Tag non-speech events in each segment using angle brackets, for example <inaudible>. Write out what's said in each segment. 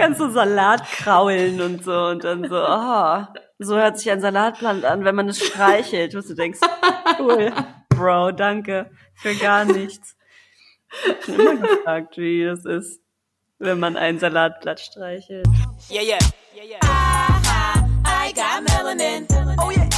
kannst du Salat kraulen und so und dann so, oh, so hört sich ein Salatplant an, wenn man es streichelt, wo du denkst, cool, Bro, danke für gar nichts. Ich habe immer gefragt, wie das ist, wenn man ein Salatblatt streichelt. Yeah, yeah, yeah, yeah. I got melanin. Oh yeah,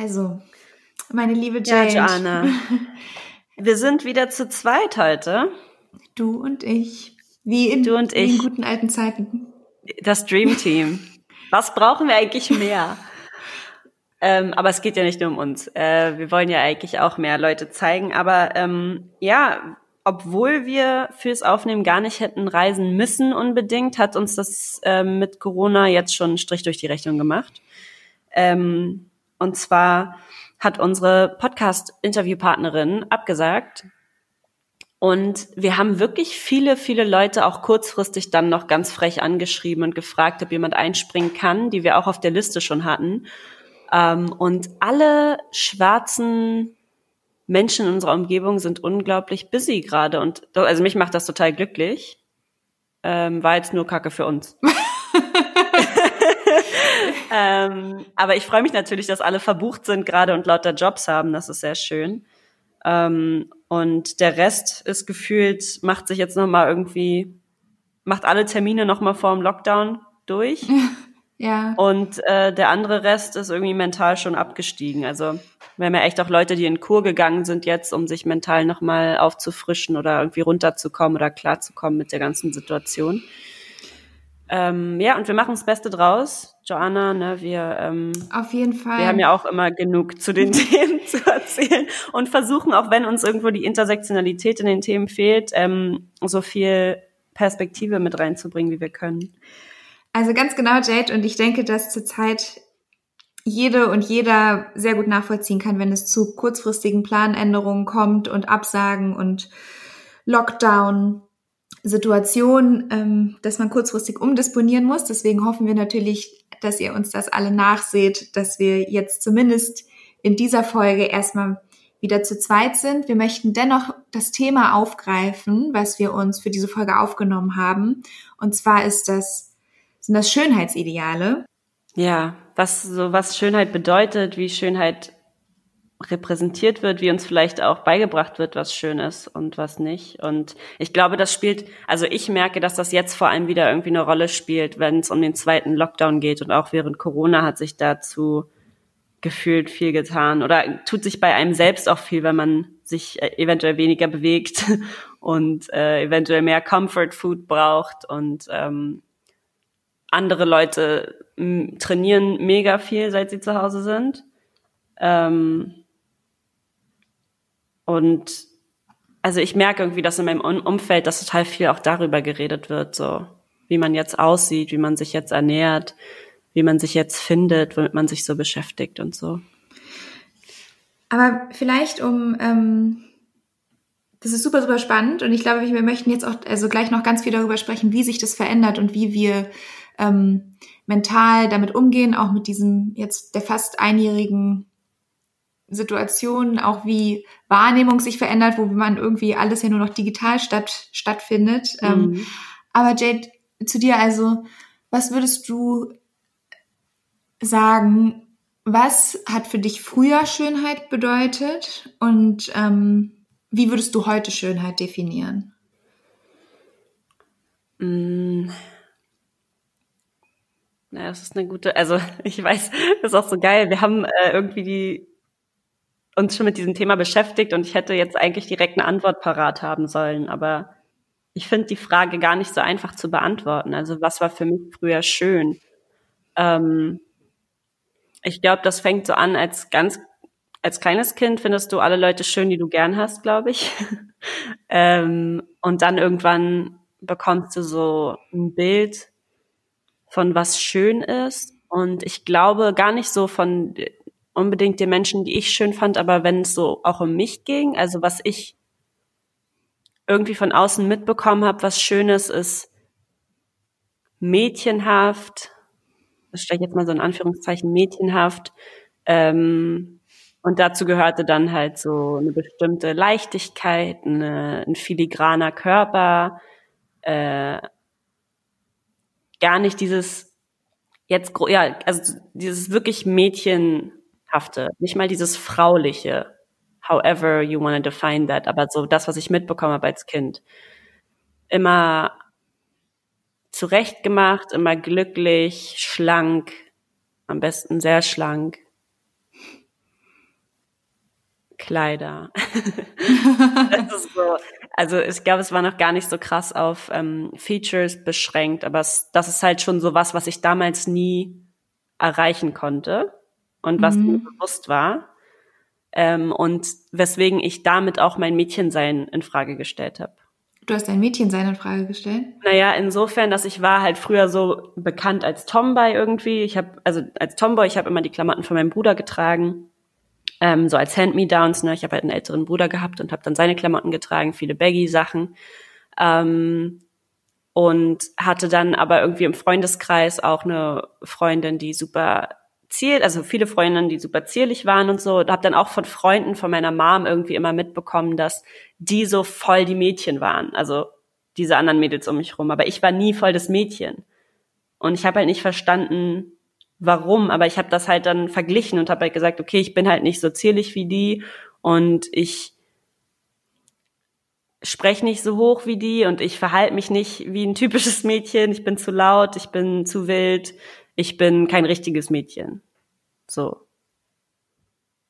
Also, meine liebe Jade. Ja, Joanna. <laughs> Wir sind wieder zu zweit heute. Du und ich. Wie in, du und ich. in guten alten Zeiten. Das Dream Team. Was brauchen wir eigentlich mehr? ähm, aber es geht ja nicht nur um uns. Äh, wir wollen ja eigentlich auch mehr Leute zeigen. Aber ähm, ja, obwohl wir fürs Aufnehmen gar nicht hätten reisen müssen unbedingt, hat uns das ähm, mit Corona jetzt schon einen Strich durch die Rechnung gemacht. Ähm, und zwar hat unsere Podcast-Interviewpartnerin abgesagt. Und wir haben wirklich viele, viele Leute auch kurzfristig dann noch ganz frech angeschrieben und gefragt, ob jemand einspringen kann, die wir auch auf der Liste schon hatten. Ähm, und alle schwarzen Menschen in unserer Umgebung sind unglaublich busy gerade. Und also mich macht das total glücklich. Ähm, war jetzt nur Kacke für uns. <laughs> ähm, aber ich freue mich natürlich, dass alle verbucht sind gerade und lauter Jobs haben. Das ist sehr schön. Ähm, und der Rest ist gefühlt, macht sich jetzt nochmal irgendwie, macht alle Termine nochmal vor dem Lockdown durch. <laughs> Ja. Und äh, der andere Rest ist irgendwie mental schon abgestiegen. Also wir haben ja echt auch Leute, die in Kur gegangen sind jetzt, um sich mental nochmal aufzufrischen oder irgendwie runterzukommen oder klarzukommen mit der ganzen Situation. Ähm, ja, und wir machen das Beste draus. Joanna, ne, wir, ähm, Auf jeden Fall. wir haben ja auch immer genug zu den <laughs> Themen zu erzählen und versuchen, auch wenn uns irgendwo die Intersektionalität in den Themen fehlt, ähm, so viel Perspektive mit reinzubringen, wie wir können. Also ganz genau, Jade, und ich denke, dass zurzeit jede und jeder sehr gut nachvollziehen kann, wenn es zu kurzfristigen Planänderungen kommt und Absagen und Lockdown. Situation, ähm, dass man kurzfristig umdisponieren muss. Deswegen hoffen wir natürlich, dass ihr uns das alle nachseht, dass wir jetzt zumindest in dieser Folge erstmal wieder zu zweit sind. Wir möchten dennoch das Thema aufgreifen, was wir uns für diese Folge aufgenommen haben. Und zwar ist das, sind das Schönheitsideale. Ja, was so was Schönheit bedeutet, wie Schönheit repräsentiert wird, wie uns vielleicht auch beigebracht wird, was schön ist und was nicht. Und ich glaube, das spielt, also ich merke, dass das jetzt vor allem wieder irgendwie eine Rolle spielt, wenn es um den zweiten Lockdown geht. Und auch während Corona hat sich dazu gefühlt viel getan oder tut sich bei einem selbst auch viel, wenn man sich äh, eventuell weniger bewegt <laughs> und äh, eventuell mehr Comfort Food braucht und ähm, andere Leute trainieren mega viel, seit sie zu Hause sind. Ähm, und also ich merke irgendwie, dass in meinem Umfeld, dass total viel auch darüber geredet wird, so wie man jetzt aussieht, wie man sich jetzt ernährt, wie man sich jetzt findet, womit man sich so beschäftigt und so. Aber vielleicht um, ähm, das ist super, super spannend und ich glaube, wir möchten jetzt auch also gleich noch ganz viel darüber sprechen, wie sich das verändert und wie wir ähm, mental damit umgehen, auch mit diesem jetzt der fast einjährigen Situation, auch wie Wahrnehmung sich verändert, wo man irgendwie alles ja nur noch digital statt, stattfindet. Mhm. Ähm, aber Jade, zu dir also, was würdest du sagen, was hat für dich früher Schönheit bedeutet und ähm, wie würdest du heute Schönheit definieren? Mm. Na, das ist eine gute, also <laughs> ich weiß, das ist auch so geil. Wir haben äh, irgendwie die uns schon mit diesem Thema beschäftigt und ich hätte jetzt eigentlich direkt eine Antwort parat haben sollen, aber ich finde die Frage gar nicht so einfach zu beantworten. Also was war für mich früher schön? Ähm, ich glaube, das fängt so an als ganz als kleines Kind findest du alle Leute schön, die du gern hast, glaube ich. <laughs> ähm, und dann irgendwann bekommst du so ein Bild von was schön ist. Und ich glaube gar nicht so von unbedingt den Menschen, die ich schön fand, aber wenn es so auch um mich ging, also was ich irgendwie von außen mitbekommen habe, was Schönes ist, mädchenhaft, das stelle ich jetzt mal so in Anführungszeichen, mädchenhaft, ähm, und dazu gehörte dann halt so eine bestimmte Leichtigkeit, eine, ein filigraner Körper, äh, gar nicht dieses jetzt ja, also dieses wirklich mädchenhafte, nicht mal dieses frauliche, however you want to define that, aber so das, was ich mitbekommen habe als Kind. Immer zurechtgemacht, immer glücklich, schlank, am besten sehr schlank. Kleider. <laughs> so, also ich glaube, es war noch gar nicht so krass auf ähm, Features beschränkt, aber es, das ist halt schon so was, was ich damals nie erreichen konnte und was mhm. mir bewusst war. Ähm, und weswegen ich damit auch mein Mädchensein in Frage gestellt habe. Du hast dein Mädchensein in Frage gestellt? Naja, insofern, dass ich war halt früher so bekannt als Tomboy irgendwie. Ich habe also als Tomboy, ich habe immer die Klamotten von meinem Bruder getragen ähm, so als Hand-Me-Downs. Ne? Ich habe halt einen älteren Bruder gehabt und habe dann seine Klamotten getragen, viele Baggy-Sachen. Ähm, und hatte dann aber irgendwie im Freundeskreis auch eine Freundin, die super ziel, also viele Freundinnen, die super zierlich waren und so. Und habe dann auch von Freunden von meiner Mom irgendwie immer mitbekommen, dass die so voll die Mädchen waren. Also diese anderen Mädels um mich rum. Aber ich war nie voll das Mädchen. Und ich habe halt nicht verstanden, warum, aber ich habe das halt dann verglichen und habe halt gesagt, okay, ich bin halt nicht so zierlich wie die und ich spreche nicht so hoch wie die und ich verhalte mich nicht wie ein typisches Mädchen, ich bin zu laut, ich bin zu wild, ich bin kein richtiges Mädchen. So.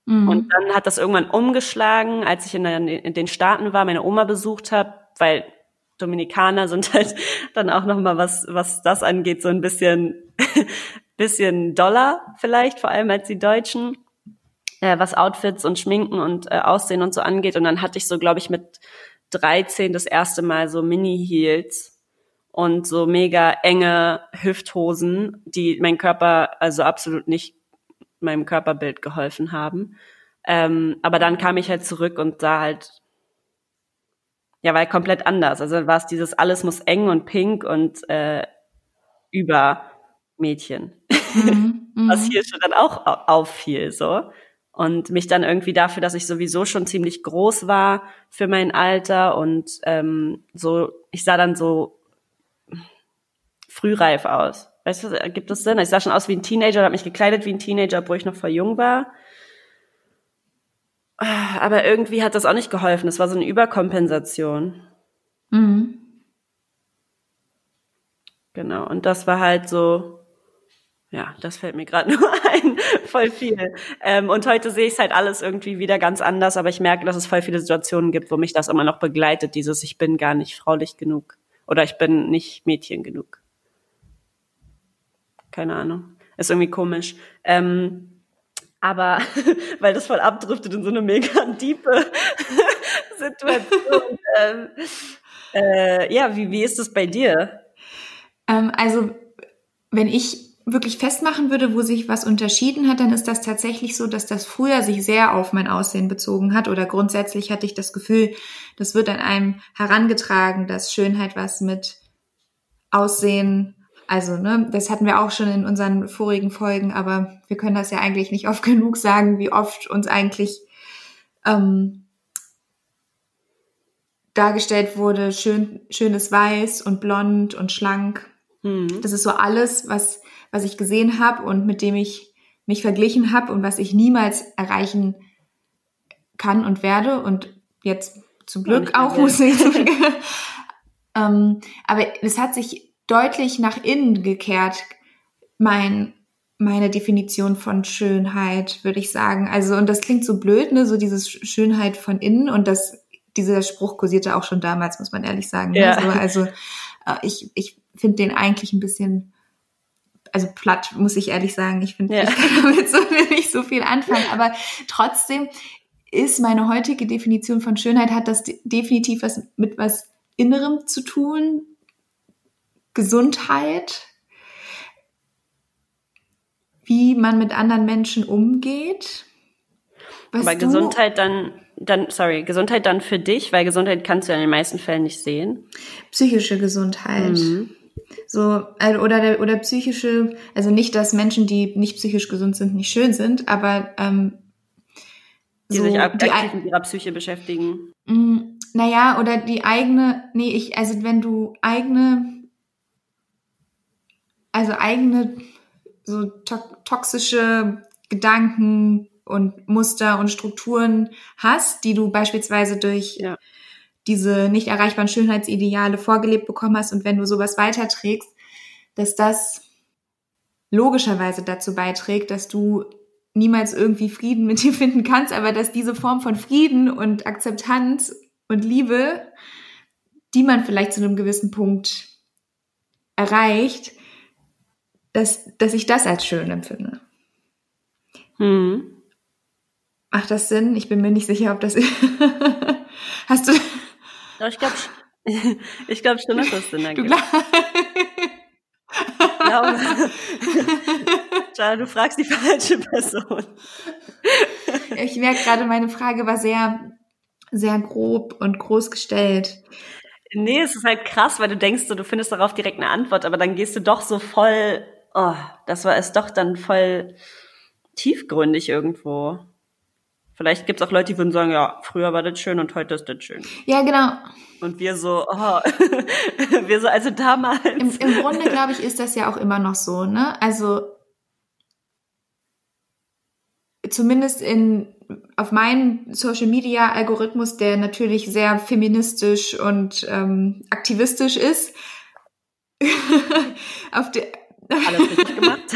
Mhm. Und dann hat das irgendwann umgeschlagen, als ich in, in den Staaten war, meine Oma besucht habe, weil Dominikaner <laughs> sind halt dann auch noch mal was was das angeht so ein bisschen <laughs> bisschen doller vielleicht, vor allem als die Deutschen, äh, was Outfits und Schminken und äh, Aussehen und so angeht. Und dann hatte ich so, glaube ich, mit 13 das erste Mal so Mini-Heels und so mega enge Hüfthosen, die mein Körper also absolut nicht meinem Körperbild geholfen haben. Ähm, aber dann kam ich halt zurück und sah halt, ja, war halt komplett anders. Also war es dieses alles muss eng und pink und äh, über Mädchen. Mhm, <laughs> was mhm. hier schon dann auch auffiel, so. Und mich dann irgendwie dafür, dass ich sowieso schon ziemlich groß war für mein Alter und ähm, so, ich sah dann so frühreif aus. Weißt du, gibt es Sinn? Ich sah schon aus wie ein Teenager, habe mich gekleidet wie ein Teenager, obwohl ich noch voll jung war. Aber irgendwie hat das auch nicht geholfen. Es war so eine Überkompensation. Mhm. Genau. Und das war halt so, ja, das fällt mir gerade <laughs> nur ein, voll viel. Ähm, und heute sehe ich es halt alles irgendwie wieder ganz anders, aber ich merke, dass es voll viele Situationen gibt, wo mich das immer noch begleitet, dieses ich bin gar nicht fraulich genug oder ich bin nicht Mädchen genug. Keine Ahnung. Ist irgendwie komisch. Ähm, aber <laughs> weil das voll abdriftet in so eine mega <laughs> diepe <laughs> Situation. ähm, äh, ja, wie, wie ist das bei dir? Ähm, also, wenn ich wirklich festmachen würde, wo sich was unterschieden hat, dann ist das tatsächlich so, dass das früher sich sehr auf mein Aussehen bezogen hat oder grundsätzlich hatte ich das Gefühl, das wird an einem herangetragen, dass Schönheit was mit Aussehen, also ne, das hatten wir auch schon in unseren vorigen Folgen, aber wir können das ja eigentlich nicht oft <laughs> genug sagen, wie oft uns eigentlich ähm, dargestellt wurde, schön, schönes Weiß und blond und schlank. Mhm. Das ist so alles, was was ich gesehen habe und mit dem ich mich verglichen habe und was ich niemals erreichen kann und werde und jetzt zum Glück auch muss ich <laughs> <laughs> ähm, aber es hat sich deutlich nach innen gekehrt mein meine Definition von Schönheit würde ich sagen also und das klingt so blöd ne so dieses Schönheit von innen und das dieser Spruch kursierte auch schon damals muss man ehrlich sagen ne? ja. ne? also, also ich ich finde den eigentlich ein bisschen also platt, muss ich ehrlich sagen. Ich finde, ja. ich kann damit so <laughs> nicht so viel anfangen. Aber trotzdem ist meine heutige Definition von Schönheit, hat das definitiv was mit was Innerem zu tun. Gesundheit, wie man mit anderen Menschen umgeht. Was Bei Gesundheit dann dann, sorry, Gesundheit dann für dich, weil Gesundheit kannst du ja in den meisten Fällen nicht sehen. Psychische Gesundheit. Mhm. So, also, oder, oder psychische, also nicht, dass Menschen, die nicht psychisch gesund sind, nicht schön sind, aber ähm, die so, sich aktiv die, mit ihrer Psyche beschäftigen. Mh, mm, naja, oder die eigene, nee, ich, also wenn du eigene, also eigene so to toxische Gedanken und Muster und Strukturen hast, die du beispielsweise durch ja. diese nicht erreichbaren Schönheitsideale vorgelebt bekommen hast und wenn du sowas weiterträgst, dass das logischerweise dazu beiträgt, dass du niemals irgendwie Frieden mit dir finden kannst, aber dass diese Form von Frieden und Akzeptanz und Liebe, die man vielleicht zu einem gewissen Punkt erreicht, dass, dass ich das als schön empfinde. Hm. Macht das Sinn? Ich bin mir nicht sicher, ob das. <laughs> Hast du. Ja, ich glaube <laughs> ich glaub schon, dass das Sinn ergibt. <laughs> Du ja, du fragst die falsche Person. ich merke gerade, meine Frage war sehr, sehr grob und groß gestellt. Nee, es ist halt krass, weil du denkst, du findest darauf direkt eine Antwort, aber dann gehst du doch so voll, oh, das war es doch dann voll tiefgründig irgendwo. Vielleicht gibt es auch Leute, die würden sagen, ja, früher war das schön und heute ist das schön. Ja, genau. Und wir so, oh, <laughs> wir so, also damals. Im, im Grunde, glaube ich, ist das ja auch immer noch so, ne? Also zumindest in auf meinen Social Media Algorithmus, der natürlich sehr feministisch und ähm, aktivistisch ist, <laughs> auf der alles richtig gemacht. <laughs>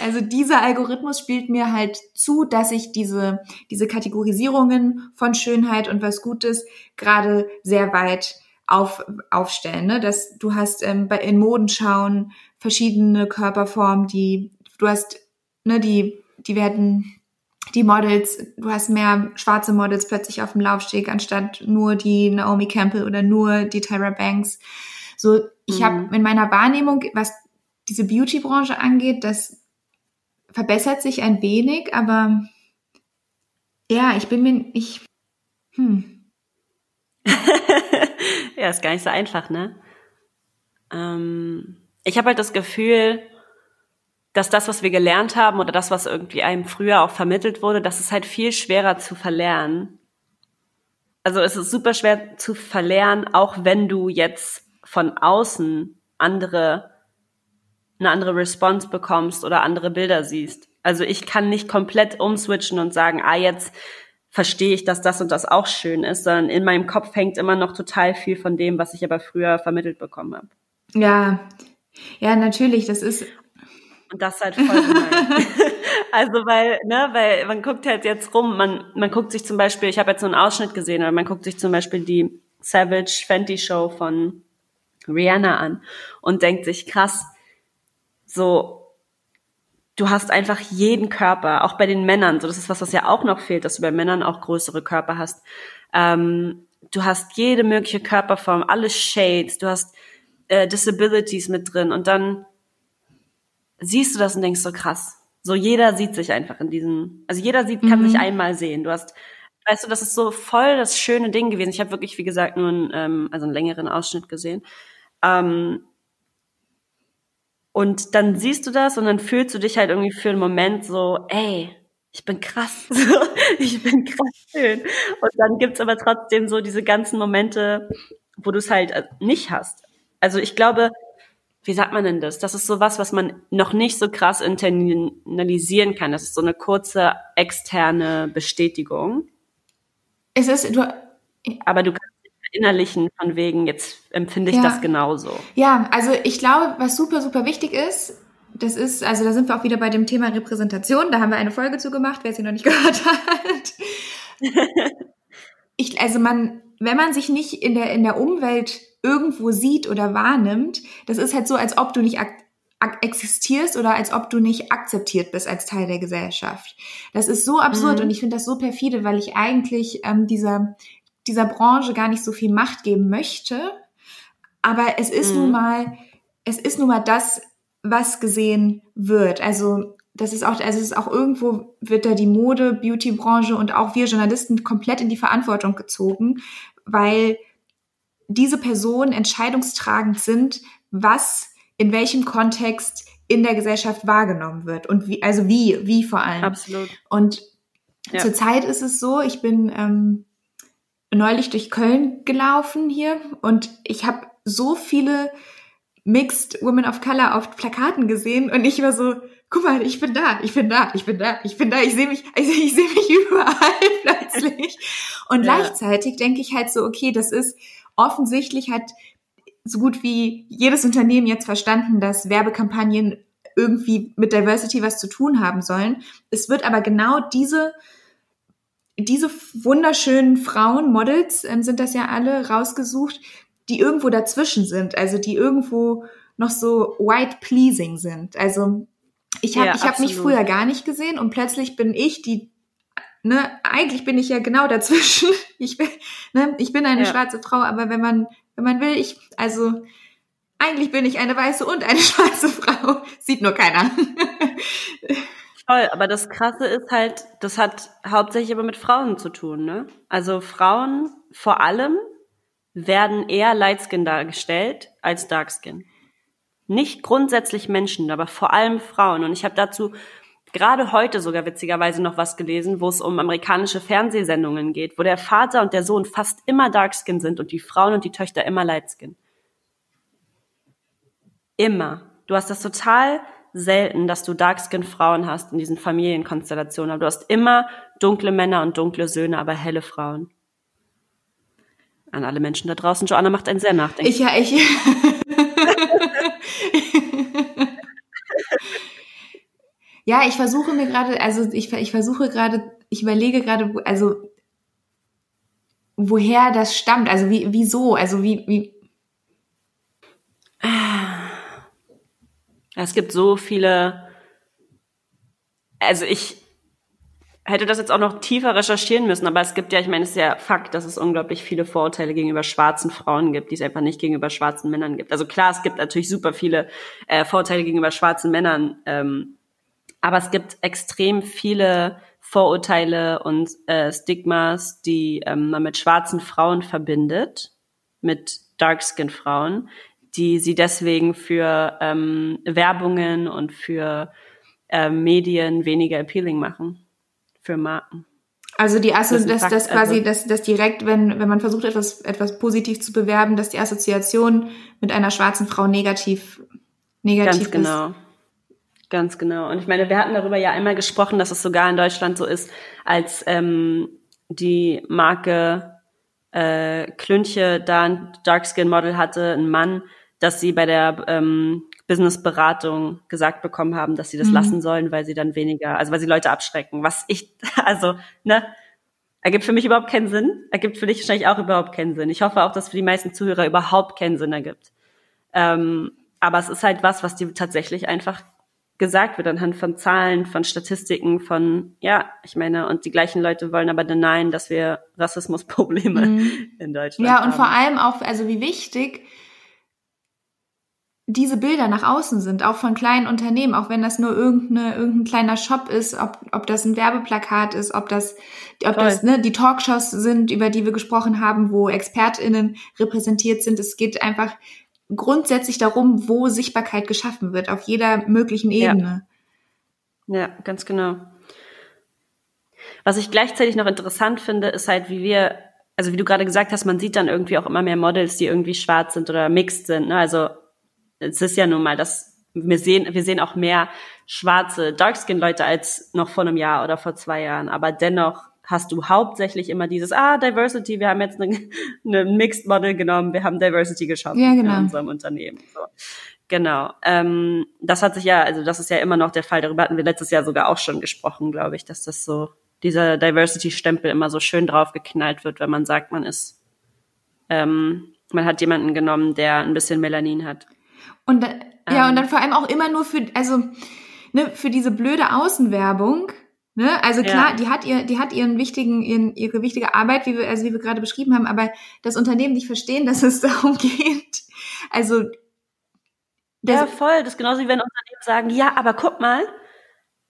Also dieser Algorithmus spielt mir halt zu, dass ich diese, diese Kategorisierungen von Schönheit und was Gutes gerade sehr weit auf, aufstellen. Ne? Dass du hast ähm, bei, in Modenschauen verschiedene Körperformen, die du hast, ne, die, die werden die Models, du hast mehr schwarze Models plötzlich auf dem Laufsteg, anstatt nur die Naomi Campbell oder nur die Tyra Banks. So, ich mhm. habe in meiner Wahrnehmung, was diese Beauty-Branche angeht, das verbessert sich ein wenig, aber ja, ich bin mir nicht. Hm. <laughs> ja, ist gar nicht so einfach, ne? Ähm, ich habe halt das Gefühl, dass das, was wir gelernt haben oder das, was irgendwie einem früher auch vermittelt wurde, das ist halt viel schwerer zu verlernen. Also es ist super schwer zu verlernen, auch wenn du jetzt von außen andere eine andere Response bekommst oder andere Bilder siehst. Also ich kann nicht komplett umswitchen und sagen, ah, jetzt verstehe ich, dass das und das auch schön ist, sondern in meinem Kopf hängt immer noch total viel von dem, was ich aber früher vermittelt bekommen habe. Ja, ja, natürlich, das ist. Und das halt voll gemein. <laughs> also weil, ne, weil man guckt halt jetzt rum, man, man guckt sich zum Beispiel, ich habe jetzt so einen Ausschnitt gesehen, oder man guckt sich zum Beispiel die Savage Fenty Show von Rihanna an und denkt sich, krass, so, du hast einfach jeden Körper, auch bei den Männern, so das ist was, was ja auch noch fehlt, dass du bei Männern auch größere Körper hast. Ähm, du hast jede mögliche Körperform, alle Shades, du hast äh, Disabilities mit drin und dann siehst du das und denkst so krass. So jeder sieht sich einfach in diesem, also jeder sieht, kann mhm. sich einmal sehen. Du hast, weißt du, das ist so voll das schöne Ding gewesen. Ich habe wirklich, wie gesagt, nur einen, ähm, also einen längeren Ausschnitt gesehen. Ähm, und dann siehst du das und dann fühlst du dich halt irgendwie für einen Moment so, ey, ich bin krass, <laughs> ich bin krass schön. Und dann gibt's aber trotzdem so diese ganzen Momente, wo du es halt äh, nicht hast. Also ich glaube, wie sagt man denn das? Das ist so was, was man noch nicht so krass internalisieren kann. Das ist so eine kurze externe Bestätigung. Es ist, du, aber du kannst verinnerlichen von wegen, jetzt empfinde ich ja. das genauso. Ja, also ich glaube, was super, super wichtig ist, das ist, also da sind wir auch wieder bei dem Thema Repräsentation. Da haben wir eine Folge zu gemacht, wer sie noch nicht <laughs> gehört hat. ich, also man, wenn man sich nicht in der, in der Umwelt irgendwo sieht oder wahrnimmt, das ist halt so, als ob du nicht existierst oder als ob du nicht akzeptiert bist als Teil der Gesellschaft. Das ist so absurd mhm. und ich finde das so perfide, weil ich eigentlich ähm, dieser, dieser Branche gar nicht so viel Macht geben möchte. Aber es ist mhm. nun mal, es ist nun mal das, was gesehen wird. Also das ist auch, also es ist auch irgendwo wird da die Mode, Beauty-Branche und auch wir Journalisten komplett in die Verantwortung gezogen, weil diese Personen entscheidungstragend sind, was in welchem Kontext in der Gesellschaft wahrgenommen wird und wie, also wie, wie vor allem. Absolut. Und ja. zurzeit ist es so, ich bin ähm, neulich durch Köln gelaufen hier und ich habe so viele Mixed Women of Color auf Plakaten gesehen und ich war so, guck mal, ich bin da, ich bin da, ich bin da, ich bin da, ich sehe mich, <laughs> ich, ich sehe mich überall <laughs> plötzlich. Und ja. gleichzeitig denke ich halt so, okay, das ist offensichtlich hat so gut wie jedes Unternehmen jetzt verstanden, dass Werbekampagnen irgendwie mit Diversity was zu tun haben sollen. Es wird aber genau diese diese wunderschönen Frauen, Models ähm, sind das ja alle, rausgesucht, die irgendwo dazwischen sind, also die irgendwo noch so white pleasing sind. Also ich habe ja, ich habe mich früher gar nicht gesehen und plötzlich bin ich die ne eigentlich bin ich ja genau <laughs> dazwischen. Ich bin ne, ich bin eine ja. schwarze Frau, aber wenn man wenn man will, ich also eigentlich bin ich eine weiße und eine <laughs> schwarze Frau. Sieht nur keiner. Voll, aber das Krasse ist halt, das hat hauptsächlich aber mit Frauen zu tun, ne? Also Frauen vor allem werden eher Lightskin dargestellt als Darkskin. Nicht grundsätzlich Menschen, aber vor allem Frauen. Und ich habe dazu gerade heute sogar witzigerweise noch was gelesen, wo es um amerikanische Fernsehsendungen geht, wo der Vater und der Sohn fast immer Darkskin sind und die Frauen und die Töchter immer Lightskin. Immer. Du hast das total selten, dass du Darkskin-Frauen hast in diesen Familienkonstellationen, aber du hast immer dunkle Männer und dunkle Söhne, aber helle Frauen. An alle Menschen da draußen, Joanna macht einen sehr nachdenklich. Ich ja, ich. <laughs> ja, ich versuche mir gerade, also ich, ich versuche gerade, ich überlege gerade, also woher das stammt, also wie, wieso, also wie, wie. Es gibt so viele, also ich hätte das jetzt auch noch tiefer recherchieren müssen, aber es gibt ja, ich meine, es ist ja Fakt, dass es unglaublich viele Vorurteile gegenüber schwarzen Frauen gibt, die es einfach nicht gegenüber schwarzen Männern gibt. Also klar, es gibt natürlich super viele äh, Vorurteile gegenüber schwarzen Männern, ähm, aber es gibt extrem viele Vorurteile und äh, Stigmas, die ähm, man mit schwarzen Frauen verbindet, mit Darkskin-Frauen, die sie deswegen für ähm, Werbungen und für äh, Medien weniger appealing machen, für Marken. Also die Asso das, das, das quasi, also, dass das direkt, wenn, wenn man versucht, etwas, etwas positiv zu bewerben, dass die Assoziation mit einer schwarzen Frau negativ, negativ ganz genau. ist. Ganz genau. Und ich meine, wir hatten darüber ja einmal gesprochen, dass es sogar in Deutschland so ist, als ähm, die Marke äh, Klünche da ein Darkskin Model hatte, ein Mann, dass sie bei der ähm, Businessberatung gesagt bekommen haben, dass sie das mhm. lassen sollen, weil sie dann weniger, also weil sie Leute abschrecken. Was ich, <laughs> also, ne, ergibt für mich überhaupt keinen Sinn, ergibt für dich wahrscheinlich auch überhaupt keinen Sinn. Ich hoffe auch, dass für die meisten Zuhörer überhaupt keinen Sinn ergibt. Ähm, aber es ist halt was, was dir tatsächlich einfach gesagt wird anhand von Zahlen, von Statistiken, von, ja, ich meine, und die gleichen Leute wollen aber denyen, dass wir Rassismusprobleme mhm. <laughs> in Deutschland haben. Ja, und haben. vor allem auch, also wie wichtig diese Bilder nach außen sind, auch von kleinen Unternehmen, auch wenn das nur irgendeine, irgendein kleiner Shop ist, ob, ob das ein Werbeplakat ist, ob das, ob das ne, die Talkshows sind, über die wir gesprochen haben, wo ExpertInnen repräsentiert sind. Es geht einfach grundsätzlich darum, wo Sichtbarkeit geschaffen wird, auf jeder möglichen Ebene. Ja, ja ganz genau. Was ich gleichzeitig noch interessant finde, ist halt, wie wir, also wie du gerade gesagt hast, man sieht dann irgendwie auch immer mehr Models, die irgendwie schwarz sind oder mixed sind. Ne? Also es ist ja nun mal, dass wir sehen, wir sehen auch mehr schwarze Darkskin-Leute als noch vor einem Jahr oder vor zwei Jahren. Aber dennoch hast du hauptsächlich immer dieses, ah, Diversity, wir haben jetzt eine, <laughs> eine Mixed Model genommen, wir haben Diversity geschaffen ja, genau. in unserem Unternehmen. So. Genau. Ähm, das hat sich ja, also das ist ja immer noch der Fall. Darüber hatten wir letztes Jahr sogar auch schon gesprochen, glaube ich, dass das so, dieser Diversity-Stempel immer so schön draufgeknallt wird, wenn man sagt, man ist, ähm, man hat jemanden genommen, der ein bisschen Melanin hat. Und da, ja, und ähm. dann vor allem auch immer nur für, also ne, für diese blöde Außenwerbung. Ne? Also klar, ja. die hat ihr, die hat ihren wichtigen, ihren, ihre wichtige Arbeit, wie wir, also wie wir gerade beschrieben haben, aber das Unternehmen nicht verstehen, dass es <laughs> darum geht. Also ja, voll. Das ist genauso wie wenn Unternehmen sagen, ja, aber guck mal,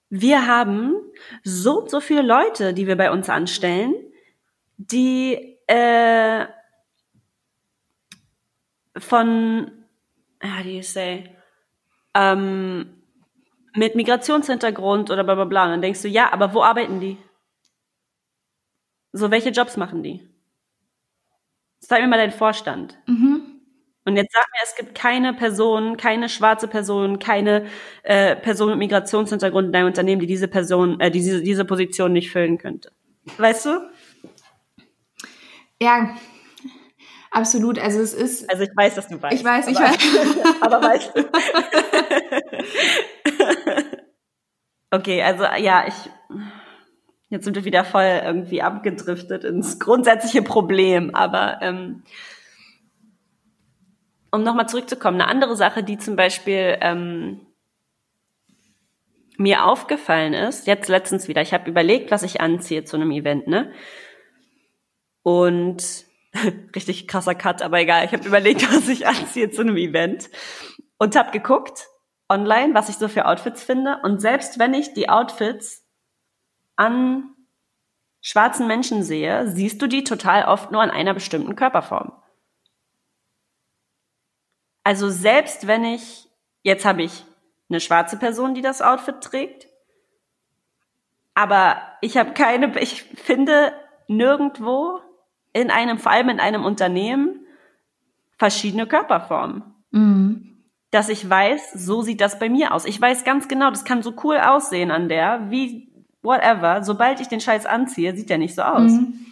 wir haben so und so viele Leute, die wir bei uns anstellen, die äh, von, how do you say, ähm, mit Migrationshintergrund oder bla bla bla. Und dann denkst du, ja, aber wo arbeiten die? So, welche Jobs machen die? Zeig mir mal deinen Vorstand. Mhm. Und jetzt sag mir, es gibt keine Person, keine schwarze Person, keine äh, Person mit Migrationshintergrund in deinem Unternehmen, die diese Person, äh, diese, diese Position nicht füllen könnte. Weißt du? Ja, absolut. Also es ist. Also ich weiß, dass du weißt. Ich weiß, ich aber, weiß. <laughs> aber weißt du. <laughs> okay, also ja, ich. Jetzt sind wir wieder voll irgendwie abgedriftet ins grundsätzliche Problem, aber ähm, um nochmal zurückzukommen, eine andere Sache, die zum Beispiel ähm, mir aufgefallen ist, jetzt letztens wieder, ich habe überlegt, was ich anziehe zu einem Event, ne? Und <laughs> richtig krasser Cut, aber egal, ich habe überlegt, <laughs> was ich anziehe zu einem Event und habe geguckt online, was ich so für Outfits finde. Und selbst wenn ich die Outfits an schwarzen Menschen sehe, siehst du die total oft nur an einer bestimmten Körperform. Also selbst wenn ich, jetzt habe ich eine schwarze Person, die das Outfit trägt, aber ich habe keine, ich finde nirgendwo in einem, vor allem in einem Unternehmen, verschiedene Körperformen. Mhm. Dass ich weiß, so sieht das bei mir aus. Ich weiß ganz genau, das kann so cool aussehen an der, wie whatever. Sobald ich den Scheiß anziehe, sieht der nicht so aus. Mhm.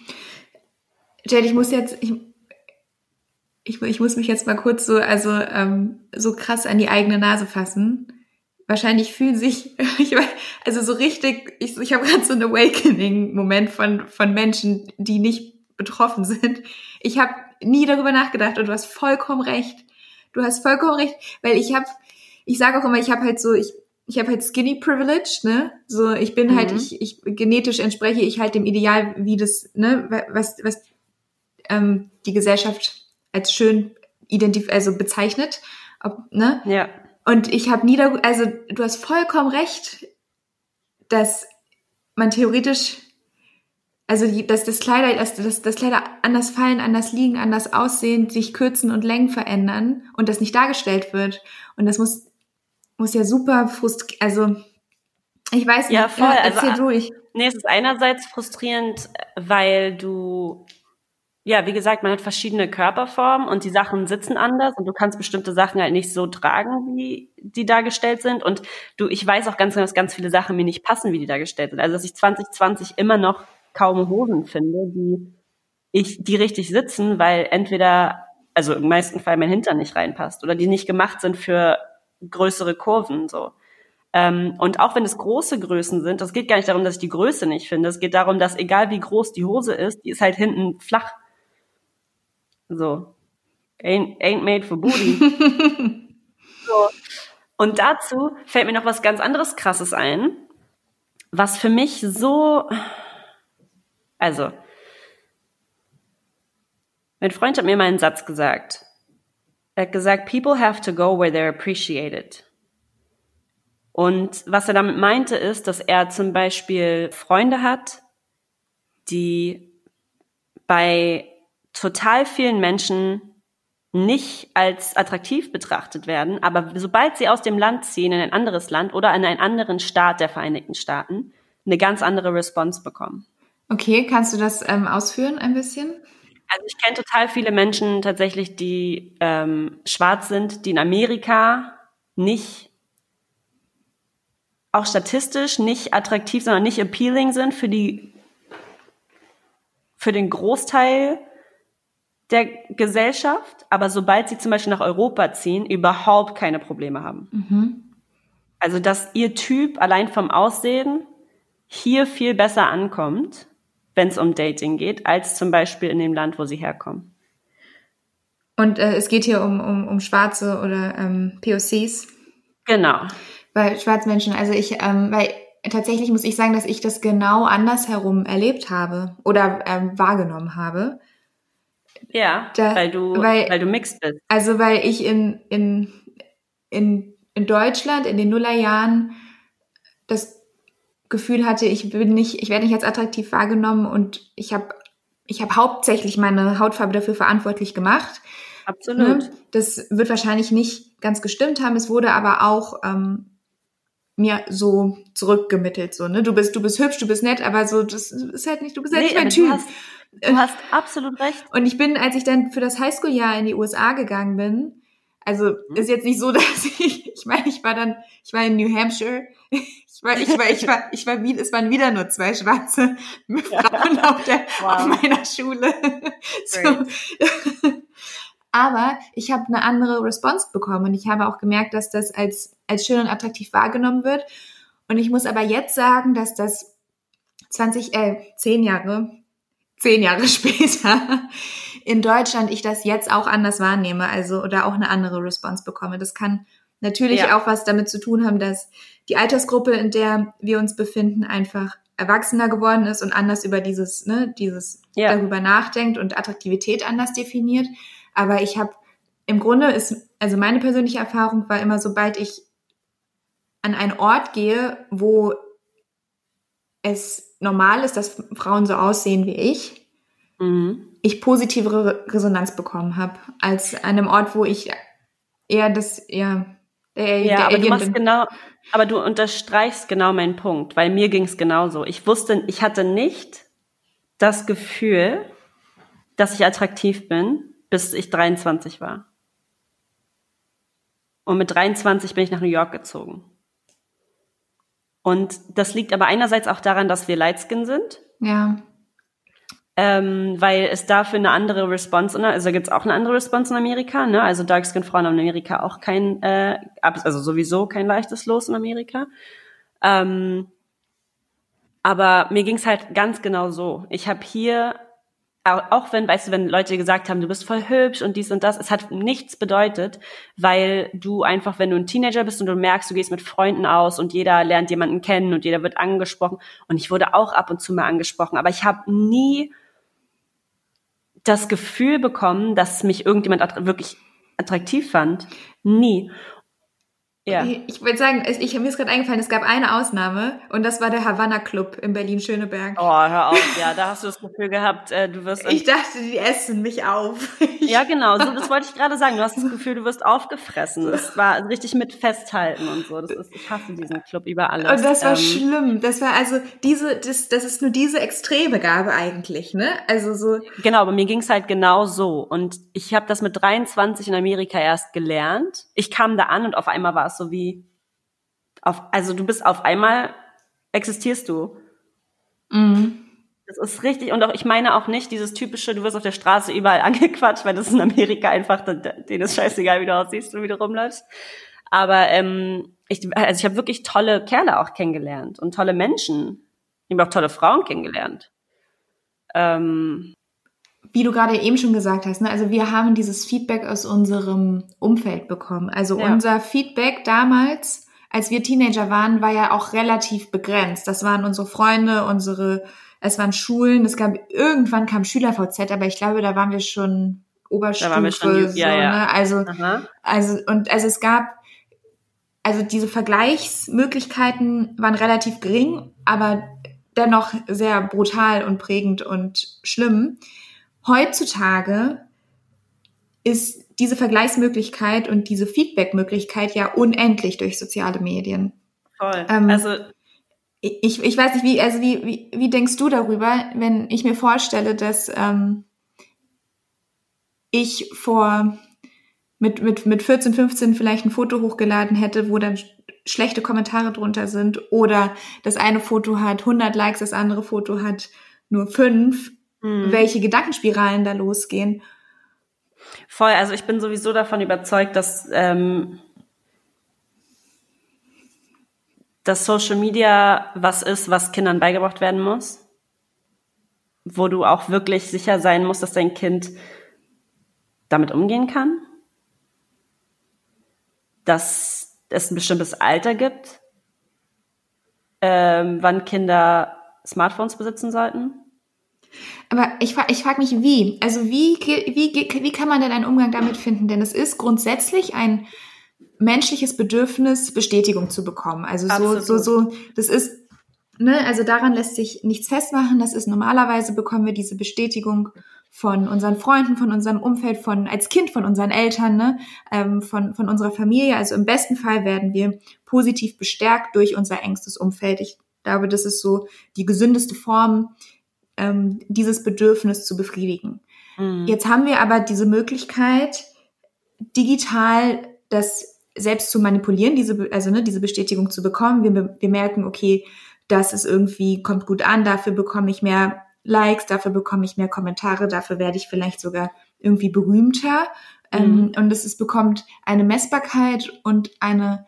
Jade, ich muss jetzt, ich, ich, ich muss mich jetzt mal kurz so, also ähm, so krass an die eigene Nase fassen. Wahrscheinlich fühlen sich, <laughs> ich, also so richtig, ich, ich habe gerade so einen Awakening-Moment von, von Menschen, die nicht betroffen sind. Ich habe nie darüber nachgedacht und du hast vollkommen recht. Du hast vollkommen recht, weil ich habe, ich sage auch immer, ich habe halt so, ich, ich habe halt Skinny Privilege, ne? So, ich bin halt, Mhm. ich, ich genetisch entspreche ich halt dem Ideal, wie das, ne, was, was ähm, die Gesellschaft als schön identif also bezeichnet, ob, ne? Ja. Und ich habe nie, darüber- also du hast vollkommen recht, dass man theoretisch, also dass das Kleider, dass, dass, dass Kleider anders fallen, anders liegen, anders aussehen, sich kürzen und Längen verändern und das nicht dargestellt wird. Und das muss, muss ja super frust, also ich weiß nicht, Ja, voll, also, erzähl ruhig. Nee, es ist einerseits frustrierend, weil du, ja, wie gesagt, man hat verschiedene Körperformen und die Sachen sitzen anders und du kannst bestimmte Sachen halt nicht so tragen, wie die dargestellt sind. Und du, ich weiß auch ganz genau, dass ganz viele Sachen mir nicht passen, wie die dargestellt sind. Also, dass ich 2020 immer noch kaum Hosen finde, die ich, die richtig sitzen, weil entweder, also im meisten Fall mein Hintern nicht reinpasst oder die nicht gemacht sind für größere Kurven, so. Ähm, und auch wenn es große Größen sind, das geht gar nicht darum, dass ich die Größe nicht finde. Es geht darum, dass egal wie groß die Hose ist, die ist halt hinten flach. So. Ain't, ain't made for booty. <laughs> so. Und dazu fällt mir noch was ganz anderes Krasses ein, was für mich so, also, mein Freund hat mir mal einen Satz gesagt. Er hat gesagt, people have to go where they're appreciated. Und was er damit meinte, ist, dass er zum Beispiel Freunde hat, die bei total vielen Menschen nicht als attraktiv betrachtet werden, aber sobald sie aus dem Land ziehen in ein anderes Land oder in einen anderen Staat der Vereinigten Staaten, eine ganz andere Response bekommen. Okay, kannst du das ähm, ausführen ein bisschen? Also ich kenne total viele Menschen tatsächlich, die ähm, schwarz sind, die in Amerika nicht auch statistisch nicht attraktiv, sondern nicht appealing sind für die für den Großteil der Gesellschaft, aber sobald sie zum Beispiel nach Europa ziehen, überhaupt keine Probleme haben. Mhm. Also dass ihr Typ allein vom Aussehen hier viel besser ankommt, wenn es um Dating geht, als zum Beispiel in dem Land, wo sie herkommen. Und äh, es geht hier um, um, um Schwarze oder ähm, POCs. Genau. Bei Schwarzmenschen, also ich, ähm, weil tatsächlich muss ich sagen, dass ich das genau andersherum erlebt habe oder ähm, wahrgenommen habe. Ja, Da- weil du, weil- weil, du mixed bist. Also weil ich in, in, in, in Deutschland in den Nullerjahren das Gefühl hatte, ich bin nicht, ich werde nicht als attraktiv wahrgenommen und ich habe ich habe hauptsächlich meine Hautfarbe dafür verantwortlich gemacht. Absolut. Ne? Das wird wahrscheinlich nicht ganz gestimmt haben. Es wurde aber auch ähm, mir so zurückgemittelt, so, ne? Du bist, du bist hübsch, du bist nett, aber so, das ist halt nicht, du bist halt nee, nicht mein Typ. Du hast, du hast absolut recht. Und ich bin, als ich dann für das Highschool-Jahr in die USA gegangen bin, also mhm. ist jetzt nicht so, <laughs> dass ich, ich meine, ich war dann, ich war in New Hampshire, war, ich war, ich <laughs> war, ich war, wie, es waren wieder nur zwei schwarze Frauen auf, der, wow. auf meiner Schule. <laughs> So. <laughs> Aber ich habe eine andere Response bekommen und ich habe auch gemerkt, dass das als, als schön und attraktiv wahrgenommen wird. Und ich muss aber jetzt sagen, dass das 20, äh, 10 Jahre, 10 Jahre später in Deutschland ich das jetzt auch anders wahrnehme, also oder auch eine andere Response bekomme. Das kann natürlich ja. auch was damit zu tun haben, dass die Altersgruppe, in der wir uns befinden, einfach erwachsener geworden ist und anders über dieses, ne, dieses ja. darüber nachdenkt und Attraktivität anders definiert. Aber ich habe im Grunde ist, also meine persönliche Erfahrung war immer, sobald ich an einen Ort gehe, wo es normal ist, dass Frauen so aussehen wie ich, mhm. ich positivere Resonanz bekommen habe, als an einem Ort, wo ich eher das, ja, der, ja, der aber du machst bin. genau, aber du unterstreichst genau meinen Punkt, weil mir ging es genauso. Ich wusste, ich hatte nicht das Gefühl, dass ich attraktiv bin, bis ich 23 war. Und mit 23 bin ich nach New York gezogen. Und das liegt aber einerseits auch daran, dass wir Lightskin sind. Ja. Ähm, weil es dafür eine andere Response, also gibt es auch eine andere Response in Amerika, ne? Also Darkskin Frauen in Amerika auch kein, äh, also sowieso kein leichtes Los in Amerika. Ähm, aber mir ging es halt ganz genau so. Ich habe hier auch wenn, weißt du, wenn Leute gesagt haben, du bist voll hübsch und dies und das, es hat nichts bedeutet, weil du einfach, wenn du ein Teenager bist und du merkst, du gehst mit Freunden aus und jeder lernt jemanden kennen und jeder wird angesprochen und ich wurde auch ab und zu mal angesprochen, aber ich habe nie das Gefühl bekommen, dass mich irgendjemand wirklich attraktiv fand. Nie. Ja. Ich würde sagen, ich, mir ist gerade eingefallen, es gab eine Ausnahme und das war der Havanna Club in Berlin-Schöneberg. Oh, hör auf, ja, da hast du das Gefühl gehabt, äh, du wirst. Ich dachte, die essen mich auf. <laughs> ja, genau, so, das wollte ich gerade sagen. Du hast das Gefühl, du wirst aufgefressen. Das war richtig mit Festhalten und so. Das ist, ich hasse diesen Club über alles. Und das war ähm, schlimm. Das war also diese, das, das ist nur diese extreme Gabe eigentlich, ne? Also so. Genau, aber mir ging's halt genau so. Und ich habe das mit 23 in Amerika erst gelernt. Ich kam da an und auf einmal war es so wie auf, also du bist auf einmal existierst du. Mhm. Das ist richtig. Und auch, ich meine auch nicht dieses typische, du wirst auf der Straße überall <laughs> angequatscht, weil das ist in Amerika einfach, denen ist scheißegal, wie du aussiehst und wie du rumläufst. Aber ähm, ich, also ich habe wirklich tolle Kerle auch kennengelernt und tolle Menschen. Ich habe auch tolle Frauen kennengelernt. Ähm, wie du gerade eben schon gesagt hast, ne, also wir haben dieses Feedback aus unserem Umfeld bekommen. Also ja. unser Feedback damals, als wir Teenager waren, war ja auch relativ begrenzt. Das waren unsere Freunde, unsere, es waren Schulen, es gab, irgendwann kam SchülerVZ, aber ich glaube, da waren wir schon Oberstufe, da waren wir schon, so, ja, ja. Ne? Also, Aha. also, und, also es gab, also diese Vergleichsmöglichkeiten waren relativ gering, aber dennoch sehr brutal und prägend und schlimm. Heutzutage ist diese Vergleichsmöglichkeit und diese Feedbackmöglichkeit ja unendlich durch soziale Medien. Toll. Ähm, also ich, ich weiß nicht, wie, also wie, wie, wie denkst du darüber, wenn ich mir vorstelle, dass ähm, ich vor mit, mit, mit 14, 15 vielleicht ein Foto hochgeladen hätte, wo dann schlechte Kommentare drunter sind oder das eine Foto hat 100 Likes, das andere Foto hat nur fünf mhm. welche Gedankenspiralen da losgehen. Voll, also ich bin sowieso davon überzeugt, dass, ähm, dass Social Media was ist, was Kindern beigebracht werden muss. Wo du auch wirklich sicher sein musst, dass dein Kind damit umgehen kann. Dass es ein bestimmtes Alter gibt, ähm, wann Kinder Smartphones besitzen sollten. Aber ich, ich frage mich, wie? Also wie, wie, wie kann man denn einen Umgang damit finden? Denn es ist grundsätzlich ein menschliches Bedürfnis, Bestätigung zu bekommen. Also so, so, so, das ist, ne, also daran lässt sich nichts festmachen. Das ist normalerweise bekommen wir diese Bestätigung von unseren Freunden, von unserem Umfeld, von als Kind von unseren Eltern, ne, ähm, von von unserer Familie. Also im besten Fall werden wir positiv bestärkt durch unser engstes Umfeld. Ich glaube, das ist so die gesündeste Form, ähm, dieses Bedürfnis zu befriedigen. Mhm. Jetzt haben wir aber diese Möglichkeit, digital das selbst zu manipulieren, diese, also ne, diese Bestätigung zu bekommen. Wir, wir merken, okay, das ist irgendwie, kommt gut an, dafür bekomme ich mehr Likes, dafür bekomme ich mehr Kommentare, dafür werde ich vielleicht sogar irgendwie berühmter. Ähm, mhm. und es ist, bekommt eine Messbarkeit und eine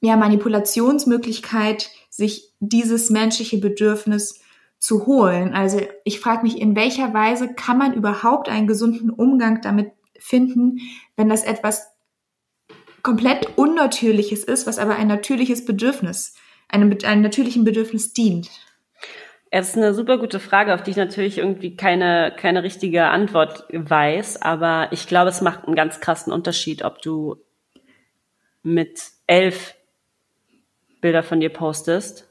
ja, Manipulationsmöglichkeit, sich dieses menschliche Bedürfnis zu holen. Also ich frage mich, in welcher Weise kann man überhaupt einen gesunden Umgang damit finden, wenn das etwas komplett Unnatürliches ist, was aber ein natürliches Bedürfnis, einem, einem natürlichen Bedürfnis dient? Es ist eine super gute Frage, auf die ich natürlich irgendwie keine, keine richtige Antwort weiß, aber ich glaube, es macht einen ganz krassen Unterschied, ob du mit elf Bilder von dir postest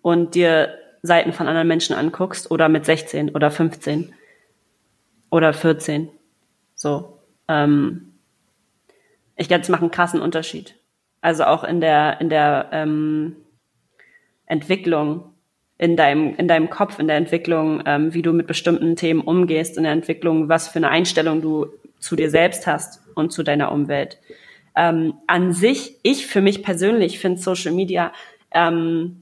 und dir Seiten von anderen Menschen anguckst oder mit 16 oder 15 oder 14. So. Ähm, ich glaube, es macht einen krassen Unterschied. Also auch in der, in der ähm, Entwicklung, in deinem, in deinem Kopf, in der Entwicklung, ähm, wie du mit bestimmten Themen umgehst, in der Entwicklung, was für eine Einstellung du zu dir selbst hast und zu deiner Umwelt. Ähm, an sich, ich für mich persönlich finde Social Media ähm,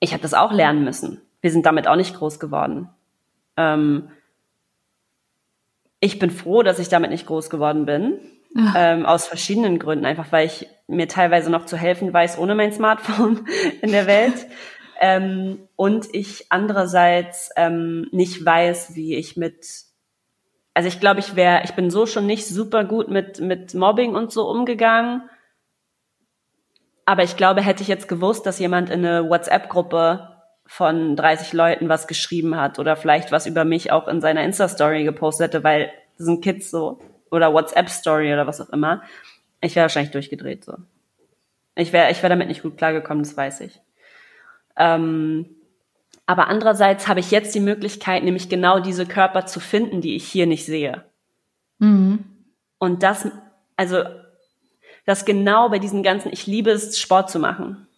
ich habe das auch lernen müssen. Wir sind damit auch nicht groß geworden. Ähm, ich bin froh, dass ich damit nicht groß geworden bin. Ähm, aus verschiedenen Gründen. Einfach weil ich mir teilweise noch zu helfen weiß ohne mein Smartphone <laughs> in der Welt. ähm, und ich andererseits ähm, nicht weiß, wie ich mit also ich glaube, ich wäre, ich bin so schon nicht super gut mit, mit Mobbing und so umgegangen. Aber ich glaube, hätte ich jetzt gewusst, dass jemand in eine WhatsApp-Gruppe von 30 Leuten was geschrieben hat oder vielleicht was über mich auch in seiner Insta-Story gepostet hätte, weil das sind Kids so oder WhatsApp-Story oder was auch immer, ich wäre wahrscheinlich durchgedreht so. Ich wäre ich wäre damit nicht gut klargekommen, das weiß ich. Ähm, aber andererseits habe ich jetzt die Möglichkeit, nämlich genau diese Körper zu finden, die ich hier nicht sehe. Mhm. Und das, also dass genau bei diesen ganzen, ich liebe es, Sport zu machen.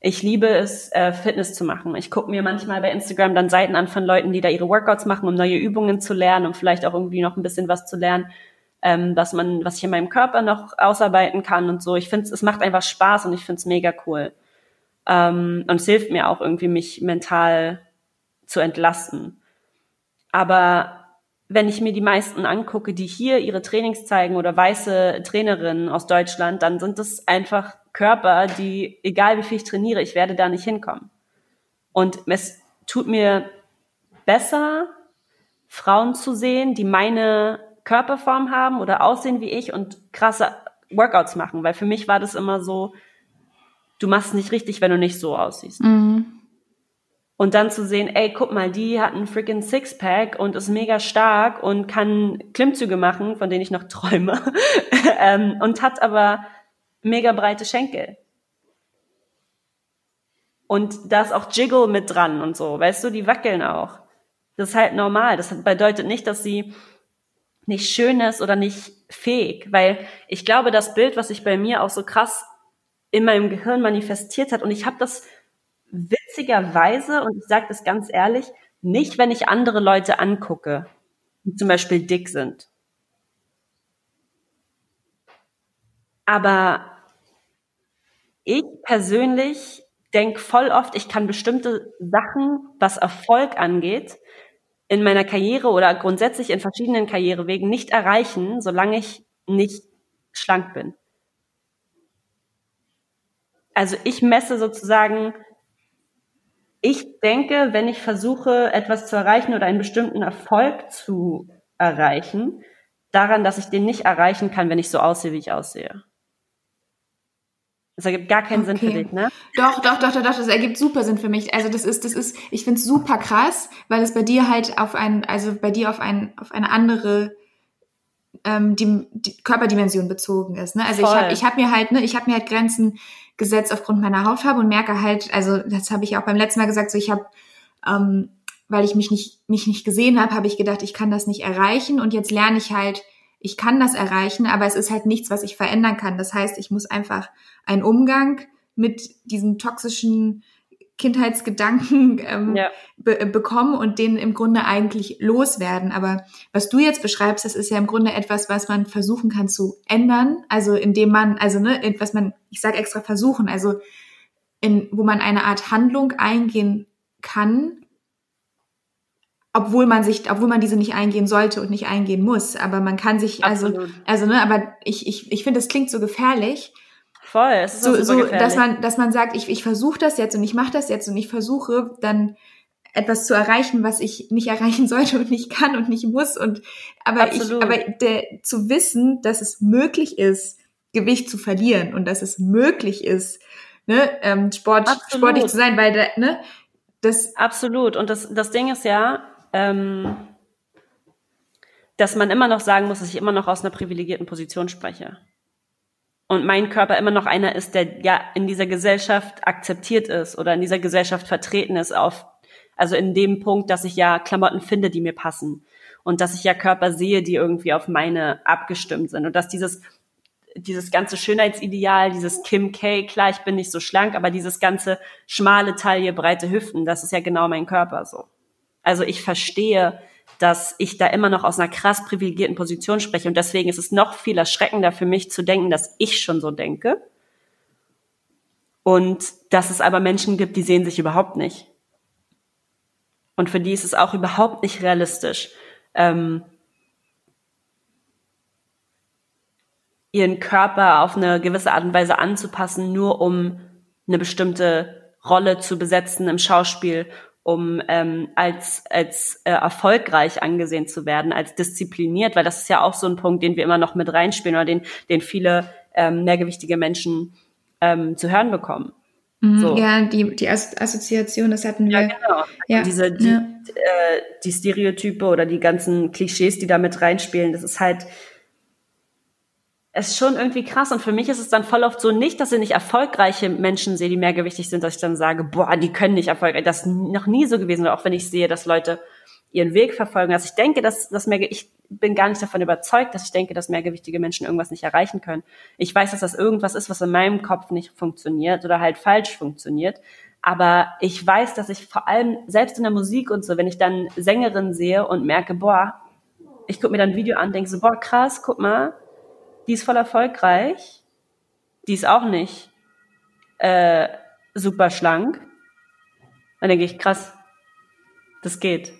Ich liebe es, äh, Fitness zu machen. Ich gucke mir manchmal bei Instagram dann Seiten an von Leuten, die da ihre Workouts machen, um neue Übungen zu lernen, um vielleicht auch irgendwie noch ein bisschen was zu lernen, ähm, was man, was ich in meinem Körper noch ausarbeiten kann und so. Ich finde es macht einfach Spaß und ich finde es mega cool. Ähm, und es hilft mir auch irgendwie, mich mental zu entlasten. Aber wenn ich mir die meisten angucke, die hier ihre Trainings zeigen oder weiße Trainerinnen aus Deutschland, dann sind das einfach Körper, die, egal wie viel ich trainiere, ich werde da nicht hinkommen. Und es tut mir besser, Frauen zu sehen, die meine Körperform haben oder aussehen wie ich und krasse Workouts machen, weil für mich war das immer so, du machst nicht richtig, wenn du nicht so aussiehst. Mhm. Und dann zu sehen, ey, guck mal, die hat einen freaking Sixpack und ist mega stark und kann Klimmzüge machen, von denen ich noch <laughs> träume, ähm, und hat aber mega breite Schenkel. Und da ist auch Jiggle mit dran und so, weißt du, die wackeln auch. Das ist halt normal. Das bedeutet nicht, dass sie nicht schön ist oder nicht fähig, weil ich glaube, das Bild, was sich bei mir auch so krass in meinem Gehirn manifestiert hat, und ich habe das witzigerweise, und ich sage das ganz ehrlich, nicht, wenn ich andere Leute angucke, die zum Beispiel dick sind. Aber ich persönlich denke voll oft, ich kann bestimmte Sachen, was Erfolg angeht, in meiner Karriere oder grundsätzlich in verschiedenen Karrierewegen nicht erreichen, solange ich nicht schlank bin. Also ich messe sozusagen ich denke, wenn ich versuche, etwas zu erreichen oder einen bestimmten Erfolg zu erreichen, daran, dass ich den nicht erreichen kann, wenn ich so aussehe, wie ich aussehe. Das ergibt gar keinen okay. Sinn für dich, ne? Doch, doch, doch, doch, doch, das ergibt super Sinn für mich. Also das ist, das ist, ich finde es super krass, weil es bei dir halt auf ein, also bei dir auf ein, auf eine andere ähm, die, die Körperdimension bezogen ist. Ne? Also Voll. ich habe ich hab mir halt, ne, ich habe mir halt Grenzen gesetzt aufgrund meiner Hautfarbe und merke halt, also das habe ich auch beim letzten Mal gesagt, so ich habe, ähm, weil ich mich nicht mich nicht gesehen habe, habe ich gedacht, ich kann das nicht erreichen und jetzt lerne ich halt, ich kann das erreichen, aber es ist halt nichts, was ich verändern kann. Das heißt, ich muss einfach einen Umgang mit diesen toxischen Kindheitsgedanken ähm, ja. be bekommen und den im Grunde eigentlich loswerden. Aber was du jetzt beschreibst, das ist ja im Grunde etwas, was man versuchen kann zu ändern. Also indem man, also ne, was man, ich sage extra versuchen, also in, wo man eine Art Handlung eingehen kann, obwohl man sich, obwohl man diese nicht eingehen sollte und nicht eingehen muss. Aber man kann sich, also, Absolut. also, also ne, aber ich, ich, ich finde, das klingt so gefährlich, Voll, es ist so, so dass man, dass man sagt, ich, ich versuche das jetzt und ich mache das jetzt und ich versuche dann etwas zu erreichen, was ich nicht erreichen sollte und nicht kann und nicht muss. Und aber Absolut. ich, aber der, zu wissen, dass es möglich ist, Gewicht zu verlieren und dass es möglich ist, ne, ähm, Sport, sportlich zu sein, weil ne, das Absolut. Und das das Ding ist ja, ähm, dass man immer noch sagen muss, dass ich immer noch aus einer privilegierten Position spreche und mein Körper immer noch einer ist, der ja in dieser Gesellschaft akzeptiert ist oder in dieser Gesellschaft vertreten ist auf, also in dem Punkt, dass ich ja Klamotten finde, die mir passen und dass ich ja Körper sehe, die irgendwie auf meine abgestimmt sind und dass dieses dieses ganze Schönheitsideal, dieses Kim K, klar, ich bin nicht so schlank, aber dieses ganze schmale Taille, breite Hüften, das ist ja genau mein Körper so. Also ich verstehe, dass ich da immer noch aus einer krass privilegierten Position spreche. Und deswegen ist es noch viel erschreckender für mich zu denken, dass ich schon so denke. Und dass es aber Menschen gibt, die sehen sich überhaupt nicht. Und für die ist es auch überhaupt nicht realistisch, ähm, ihren Körper auf eine gewisse Art und Weise anzupassen, nur um eine bestimmte Rolle zu besetzen im Schauspiel um ähm, als, als äh, erfolgreich angesehen zu werden, als diszipliniert, weil das ist ja auch so ein Punkt, den wir immer noch mit reinspielen oder den, den viele ähm, mehrgewichtige Menschen ähm, zu hören bekommen. Mhm, so. Ja, die, die Assoziation, das hatten wir. Ja, genau. Ja, diese, die, ja. äh, die Stereotype oder die ganzen Klischees, die da mit reinspielen, das ist halt, ist schon irgendwie krass. Und für mich ist es dann voll oft so nicht, dass ich nicht erfolgreiche Menschen sehe, die mehrgewichtig sind, dass ich dann sage, boah, die können nicht erfolgreich. Das ist noch nie so gewesen. Oder auch wenn ich sehe, dass Leute ihren Weg verfolgen. Also ich denke, dass, dass mehr, ich bin gar nicht davon überzeugt, dass ich denke, dass mehrgewichtige Menschen irgendwas nicht erreichen können. Ich weiß, dass das irgendwas ist, was in meinem Kopf nicht funktioniert oder halt falsch funktioniert. Aber ich weiß, dass ich vor allem selbst in der Musik und so, wenn ich dann Sängerin sehe und merke, boah, ich gucke mir dann ein Video an, denke so, boah, krass, guck mal, die ist voll erfolgreich, die ist auch nicht äh, super schlank. Dann denke ich, krass, das geht.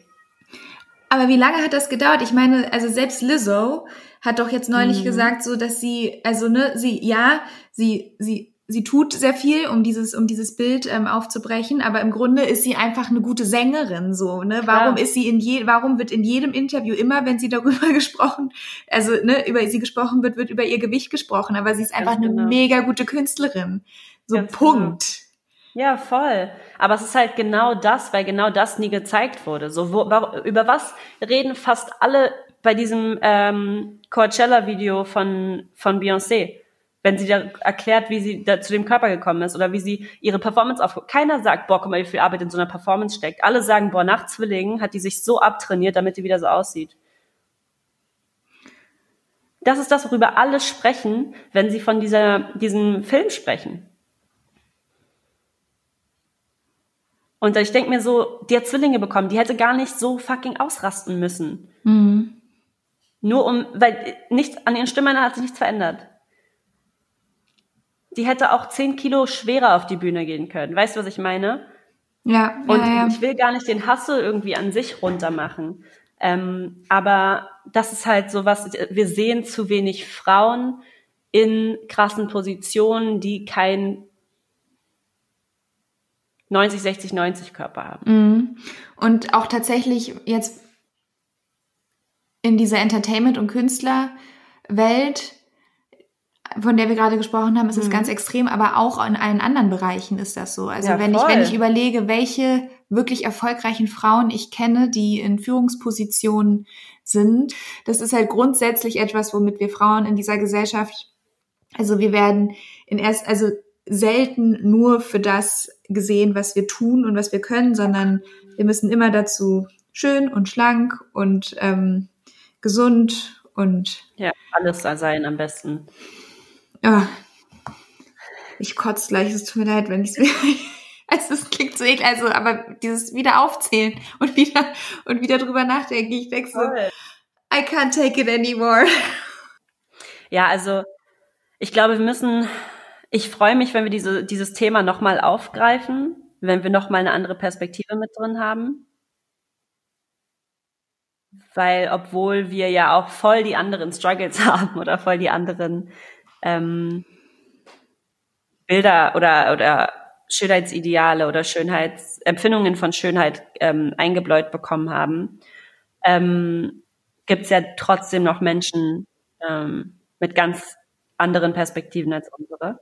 Aber wie lange hat das gedauert? Ich meine, also selbst Lizzo hat doch jetzt neulich mhm. gesagt, so dass sie, also ne, sie, ja, sie, sie sie tut sehr viel, um dieses, um dieses Bild ähm, aufzubrechen, aber im Grunde ist sie einfach eine gute Sängerin, so, ne? Warum ist sie in je, warum wird in jedem Interview immer, wenn sie darüber <laughs> gesprochen, also, ne, über sie gesprochen wird, wird über ihr Gewicht gesprochen, aber sie ist einfach Ganz eine genau. mega gute Künstlerin. So, Ganz Punkt. Genau. Ja, voll. Aber es ist halt genau das, weil genau das nie gezeigt wurde. So, wo, über was reden fast alle bei diesem ähm, Coachella-Video von, von Beyoncé? Wenn sie da erklärt, wie sie da zu dem Körper gekommen ist oder wie sie ihre Performance auf. Keiner sagt, boah, guck mal, wie viel Arbeit in so einer Performance steckt. Alle sagen, boah, nach Zwillingen hat die sich so abtrainiert, damit die wieder so aussieht. Das ist das, worüber alle sprechen, wenn sie von dieser, diesem Film sprechen. Und ich denke mir so, die hat Zwillinge bekommen, die hätte gar nicht so fucking ausrasten müssen. Mhm. Nur um, weil nichts, an ihren Stimmen hat sich nichts verändert die hätte auch zehn Kilo schwerer auf die Bühne gehen können. Weißt du, was ich meine? Ja. Und ja, ja. ich will gar nicht den Hassel irgendwie an sich runtermachen. Ähm, aber das ist halt so was, wir sehen zu wenig Frauen in krassen Positionen, die kein 90, 60, 90 Körper haben. Mhm. Und auch tatsächlich jetzt in dieser Entertainment- und Künstlerwelt von der wir gerade gesprochen haben, ist es mhm. ganz extrem, aber auch in allen anderen Bereichen ist das so. Also ja, wenn ich wenn ich überlege, welche wirklich erfolgreichen Frauen ich kenne, die in Führungspositionen sind. Das ist halt grundsätzlich etwas, womit wir Frauen in dieser Gesellschaft, also wir werden in erst, also selten nur für das gesehen, was wir tun und was wir können, sondern wir müssen immer dazu schön und schlank und ähm, gesund und ja alles sein am besten. Ja, ich kotze gleich. Es tut mir leid, wenn ich es <laughs> Also es klingt so eklig, also aber dieses wieder aufzählen und wieder und wieder drüber nachdenken, ich denke so, I can't take it anymore. Ja, also ich glaube, wir müssen, ich freue mich, wenn wir diese, dieses Thema nochmal aufgreifen, wenn wir nochmal eine andere Perspektive mit drin haben. Weil obwohl wir ja auch voll die anderen Struggles <laughs> haben oder voll die anderen ähm, Bilder oder, oder Schönheitsideale oder Schönheitsempfindungen von Schönheit ähm, eingebläut bekommen haben, ähm, gibt es ja trotzdem noch Menschen ähm, mit ganz anderen Perspektiven als unsere,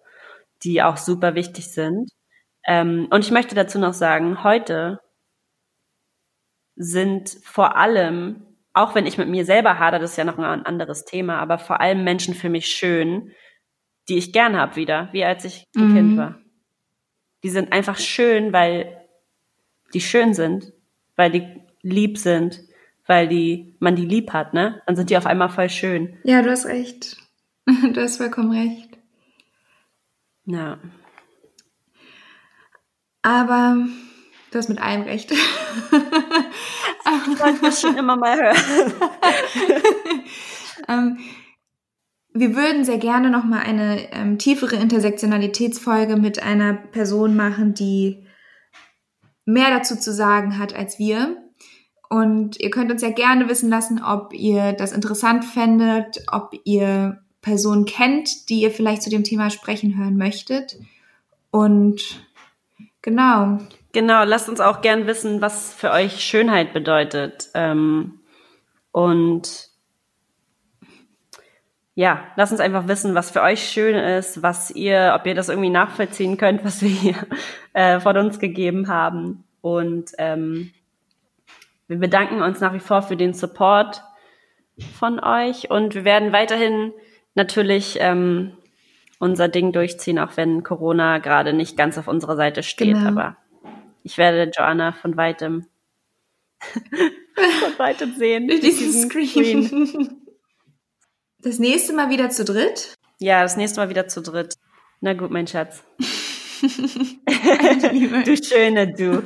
die auch super wichtig sind. Ähm, und ich möchte dazu noch sagen, heute sind vor allem, auch wenn ich mit mir selber hader, das ist ja noch ein anderes Thema, aber vor allem Menschen für mich schön, die ich gern habe wieder, wie als ich ein mhm. Kind war. Die sind einfach schön, weil die schön sind, weil die lieb sind, weil die man die lieb hat, ne? Dann sind die auf einmal voll schön. Ja, du hast recht. <laughs> Du hast vollkommen recht. Ja. Aber du hast mit allem recht. ich wollte das schon immer mal hören. <laughs> ähm, wir würden sehr gerne noch mal eine ähm, tiefere Intersektionalitätsfolge mit einer Person machen, die mehr dazu zu sagen hat als wir. Und ihr könnt uns ja gerne wissen lassen, ob ihr das interessant fändet, ob ihr Personen kennt, die ihr vielleicht zu dem Thema sprechen hören möchtet. Und genau. Genau, lasst uns auch gern wissen, was für euch Schönheit bedeutet. Ähm, und ja, lasst uns einfach wissen, was für euch schön ist, was ihr, ob ihr das irgendwie nachvollziehen könnt, <laughs> was wir hier äh, von uns gegeben haben. Und ähm, wir bedanken uns nach wie vor für den Support von euch und wir werden weiterhin natürlich ähm, unser Ding durchziehen, auch wenn Corona gerade nicht ganz auf unserer Seite steht. Genau. Aber ich werde Joanna von weitem <laughs> von weitem sehen. Durch diesen Screen. Screen. <laughs> Das nächste Mal wieder zu dritt? Ja, das nächste Mal wieder zu dritt. Na gut, mein Schatz. <laughs> du Schöne, du.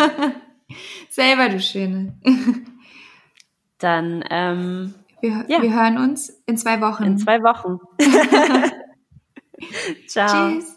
<laughs> Selber, du Schöne. <laughs> Dann, ähm, wir, ja. wir hören uns in zwei Wochen. In zwei Wochen. Ciao. Tschüss.